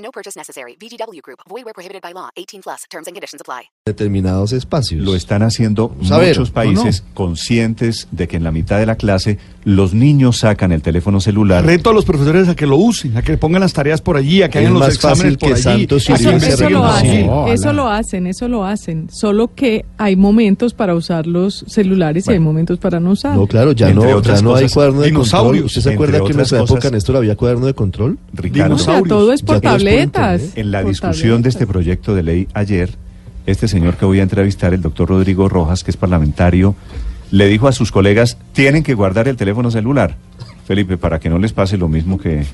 No purchase necessary. VGW Group. Void where prohibited by law. 18 plus. Terms and conditions apply. determinados espacios. Lo están haciendo Saber, muchos ¿o países conscientes de que en la mitad de la clase los niños sacan el teléfono celular. Reto a los profesores a que lo usen, a que pongan las tareas por allí, a que Es hagan los exámenes por allí. Santos y Eso, eso lo hacen, eso lo hacen, eso lo hacen. Solo que hay momentos para usar los celulares y hay momentos para no usar. No, claro, ya Entre no, otras ya no hay cuaderno de control. dinosaurios, ¿Usted se acuerda que en nuestra cosas. época, Néstor, había cuaderno de control? Ricardo, O sea, todo es por En la discusión de este proyecto de ley ayer, este señor que voy a entrevistar, el doctor Rodrigo Rojas, que es parlamentario, le dijo a sus colegas, tienen que guardar el teléfono celular. Felipe, para que no les pase lo mismo que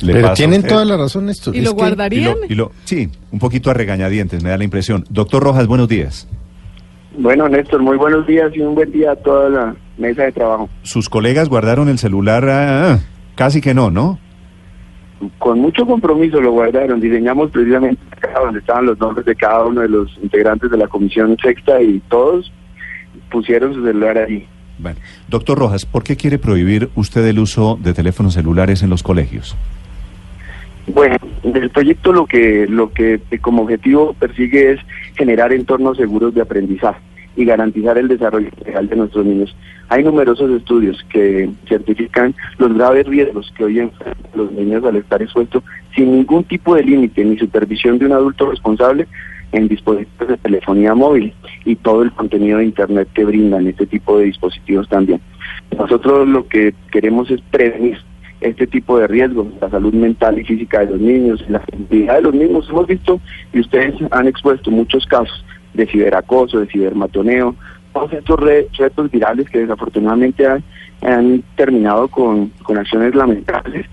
le Pero pasa a tienen usted. toda la razón, Néstor. ¿Y Es lo que- Y guardarían? lo- y lo- sí, un poquito a regañadientes, me da la impresión. Doctor Rojas, buenos días. Bueno, Néstor, muy buenos días y un buen día a toda la mesa de trabajo. Sus colegas guardaron el celular, ah, casi que no, ¿no? Con mucho compromiso lo guardaron. Diseñamos precisamente acá donde estaban los nombres de cada uno de los integrantes de la comisión sexta y todos pusieron su celular allí. Bueno, doctor Rojas, ¿por qué quiere prohibir usted el uso de teléfonos celulares en los colegios? Bueno, el proyecto lo que lo que como objetivo persigue es generar entornos seguros de aprendizaje y garantizar el desarrollo integral de nuestros niños. Hay numerosos estudios que certifican los graves riesgos que hoy enfrentan los niños al estar expuestos sin ningún tipo de límite ni supervisión de un adulto responsable en dispositivos de telefonía móvil y todo el contenido de internet que brindan este tipo de dispositivos también. Nosotros lo que queremos es prevenir este tipo de riesgos, la salud mental y física de los niños, la seguridad de los mismos. Hemos visto y ustedes han expuesto muchos casos de ciberacoso, de cibermatoneo, todos estos re- retos virales que desafortunadamente han, han terminado con, con acciones lamentables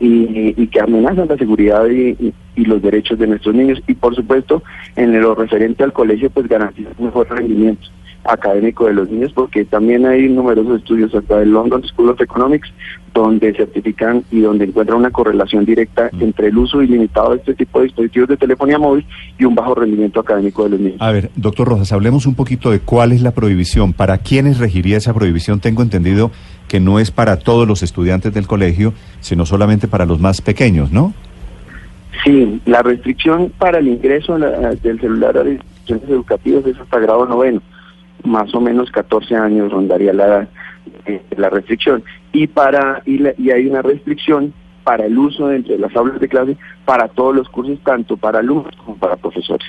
y, y que amenazan la seguridad y, y- y los derechos de nuestros niños y por supuesto en lo referente al colegio pues garantizar un mejor rendimiento académico de los niños porque también hay numerosos estudios hasta del London School of Economics donde certifican y donde encuentran una correlación directa entre el uso ilimitado de este tipo de dispositivos de telefonía móvil y un bajo rendimiento académico de los niños. A ver, doctor Rojas, hablemos un poquito de cuál es la prohibición, para quiénes regiría esa prohibición. Tengo entendido que no es para todos los estudiantes del colegio, sino solamente para los más pequeños, ¿no? Sí, la restricción para el ingreso del celular a las instituciones educativas es hasta grado noveno, más o menos 14 años rondaría la de la restricción. Y para y, la- y hay una restricción para el uso dentro de las aulas de clase para todos los cursos, tanto para alumnos como para profesores.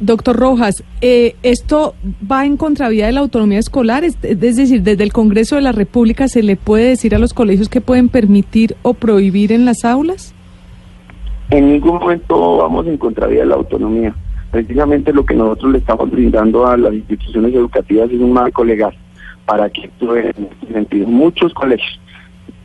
Doctor Rojas, eh, ¿esto va en contravía de la autonomía escolar? Es, decir, desde el Congreso de la República se le puede decir a los colegios que pueden permitir o prohibir en las aulas? En ningún momento vamos en contravía de la autonomía. Precisamente lo que nosotros le estamos brindando a las instituciones educativas es un marco legal para que en este sentido. Muchos colegios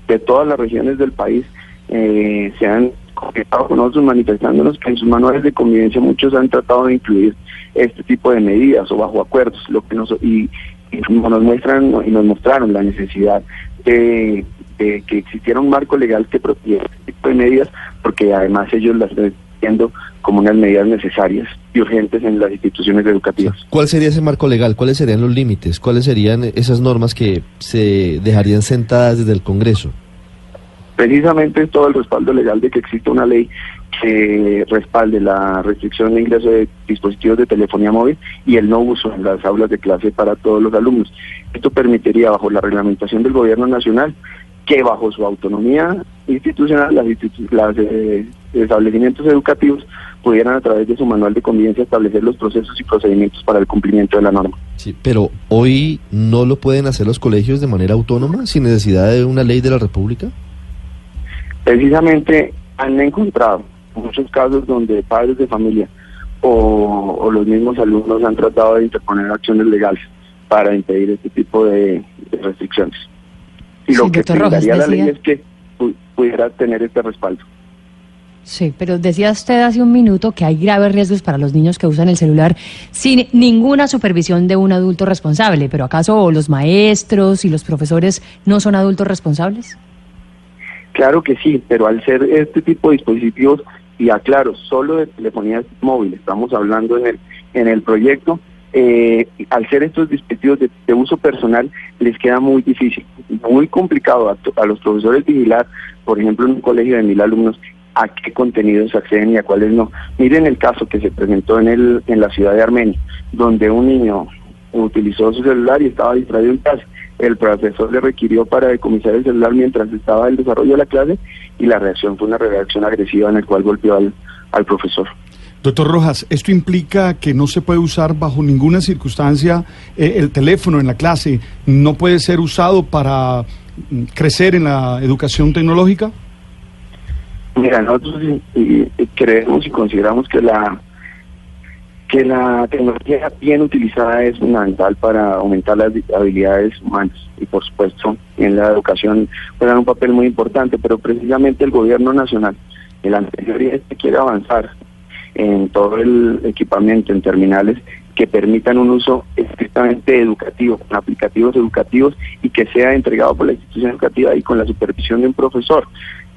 de todas las regiones del país eh, se han con nosotros manifestándonos que en sus manuales de convivencia muchos han tratado de incluir este tipo de medidas o bajo acuerdos, lo que nos y, nos muestran y nos mostraron la necesidad de, de que existiera un marco legal que protegiera este tipo de medidas, porque además ellos las están viendo como unas medidas necesarias y urgentes en las instituciones educativas. ¿Cuál sería ese marco legal? ¿Cuáles serían los límites? ¿Cuáles serían esas normas que se dejarían sentadas desde el Congreso? Precisamente es todo el respaldo legal de que exista una ley que respalde la restricción de ingreso de dispositivos de telefonía móvil y el no uso en las aulas de clase para todos los alumnos. Esto permitiría, bajo la reglamentación del gobierno nacional, que bajo su autonomía institucional, las, institu- las, eh, establecimientos educativos pudieran a través de su manual de convivencia establecer los procesos y procedimientos para el cumplimiento de la norma. Sí, pero hoy no lo pueden hacer los colegios de manera autónoma, sin necesidad de una ley de la República. Precisamente han encontrado muchos casos donde padres de familia o, o los mismos alumnos han tratado de interponer acciones legales para impedir este tipo de, de restricciones. Y lo que brindaría la ley es que pu- pudiera tener este respaldo. Sí, pero decía usted hace un minuto que hay graves riesgos para los niños que usan el celular sin ninguna supervisión de un adulto responsable. ¿Pero acaso los maestros y los profesores no son adultos responsables? Claro que sí, pero al ser este tipo de dispositivos, y aclaro, solo de telefonía móvil, estamos hablando en el, en el proyecto, eh, al ser estos dispositivos de, uso personal, les queda muy difícil, muy complicado a, a, los profesores vigilar, por ejemplo, en un colegio de mil alumnos, a qué contenidos acceden y a cuáles no. Miren el caso que se presentó en, el, en la ciudad de Armenia, donde un niño utilizó su celular y estaba distraído en clase. El profesor le requirió para decomisar el celular mientras estaba el desarrollo de la clase y la reacción fue una reacción agresiva en la cual golpeó al, al profesor. Doctor Rojas, ¿esto implica que no se puede usar bajo ninguna circunstancia eh, el teléfono en la clase? ¿No puede ser usado para mm, crecer en la educación tecnológica? Mira, nosotros y, y creemos y consideramos que la que la tecnología bien utilizada es fundamental para aumentar las habilidades humanas y por supuesto en la educación juegan un papel muy importante, pero precisamente el gobierno nacional, el anterior y este quiere avanzar en todo el equipamiento, en terminales que permitan un uso estrictamente educativo, con aplicativos educativos y que sea entregado por la institución educativa y con la supervisión de un profesor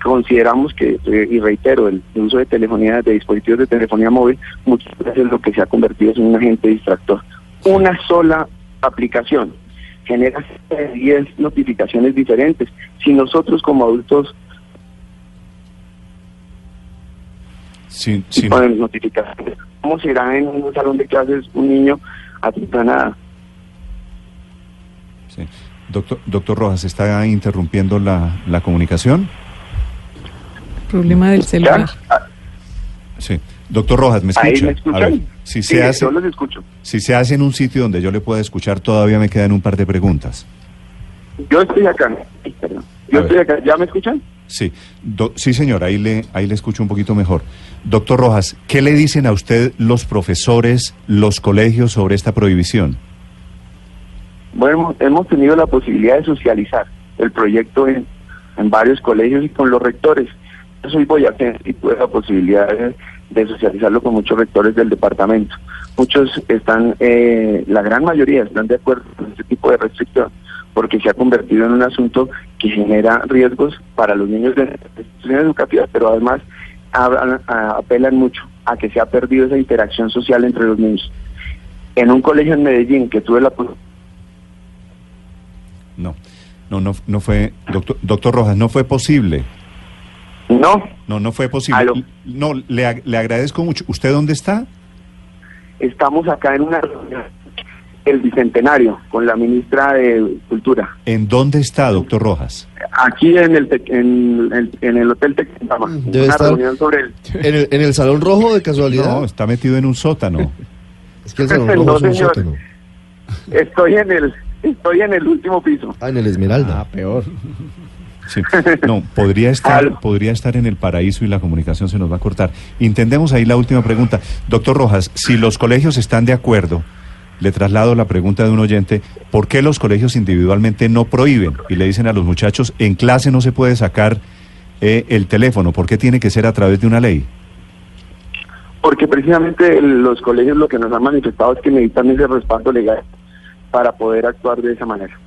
consideramos que, eh, y reitero, el, uso de telefonía, de dispositivos de telefonía móvil, muchas veces lo que se ha convertido es en un agente distractor. Una sola aplicación genera 10 notificaciones diferentes. Si nosotros como adultos sin, sin... notificaciones, ¿cómo será en un salón de clases un niño a nada? Sí. Doctor, doctor Rojas, ¿está interrumpiendo la, la comunicación? Problema del celular. Sí. Doctor Rojas, ¿me escucha? Ahí me escuchan. A ver, si Sí, se hace, yo los escucho. si se hace en un sitio donde yo le pueda escuchar, todavía me quedan un par de preguntas. Yo estoy acá. Perdón. Yo A ver. estoy acá. ¿Ya me escuchan? Sí, Do- sí señor, ahí le, ahí le escucho un poquito mejor. Doctor Rojas, ¿qué le dicen a usted los profesores, los colegios sobre esta prohibición? Bueno, hemos tenido la posibilidad de socializar el proyecto en, en varios colegios y con los rectores. Soy boyacense y tuve la posibilidad de, socializarlo con muchos rectores del departamento. Muchos están, eh, la gran mayoría están de acuerdo con este tipo de restricción porque se ha convertido en un asunto que genera riesgos para los niños de instituciones educativas, pero además hablan- apelan mucho a que se ha perdido esa interacción social entre los niños. En un colegio en Medellín que tuve la No, no, no, no fue, doctor, doctor Rojas, no fue posible. No, No, no fue posible. Aló. No, le, le agradezco mucho. ¿Usted dónde está? estamos acá en una reunión, el bicentenario, con la ministra de Cultura, ¿En dónde está, doctor Rojas? aquí en el Tec- en, el- en el Hotel Tequendama, Debe una estar- reunión sobre el... ¿En el, en el Salón Rojo de casualidad? No, está metido en un sótano. es que el Salón Rojo No, es un señor. sótano. Estoy en el estoy en el último piso. Ah, en el Esmeralda. peor. Sí. No, podría estar, podría estar en el paraíso y la comunicación se nos va a cortar. Intendemos ahí la última pregunta. Doctor Rojas, si los colegios están de acuerdo, le traslado la pregunta de un oyente, ¿por qué los colegios individualmente no prohíben y le dicen a los muchachos, en clase no se puede sacar eh, el teléfono? ¿Por qué tiene que ser a través de una ley? Porque precisamente los colegios lo que nos han manifestado es que necesitan ese respaldo legal para poder actuar de esa manera.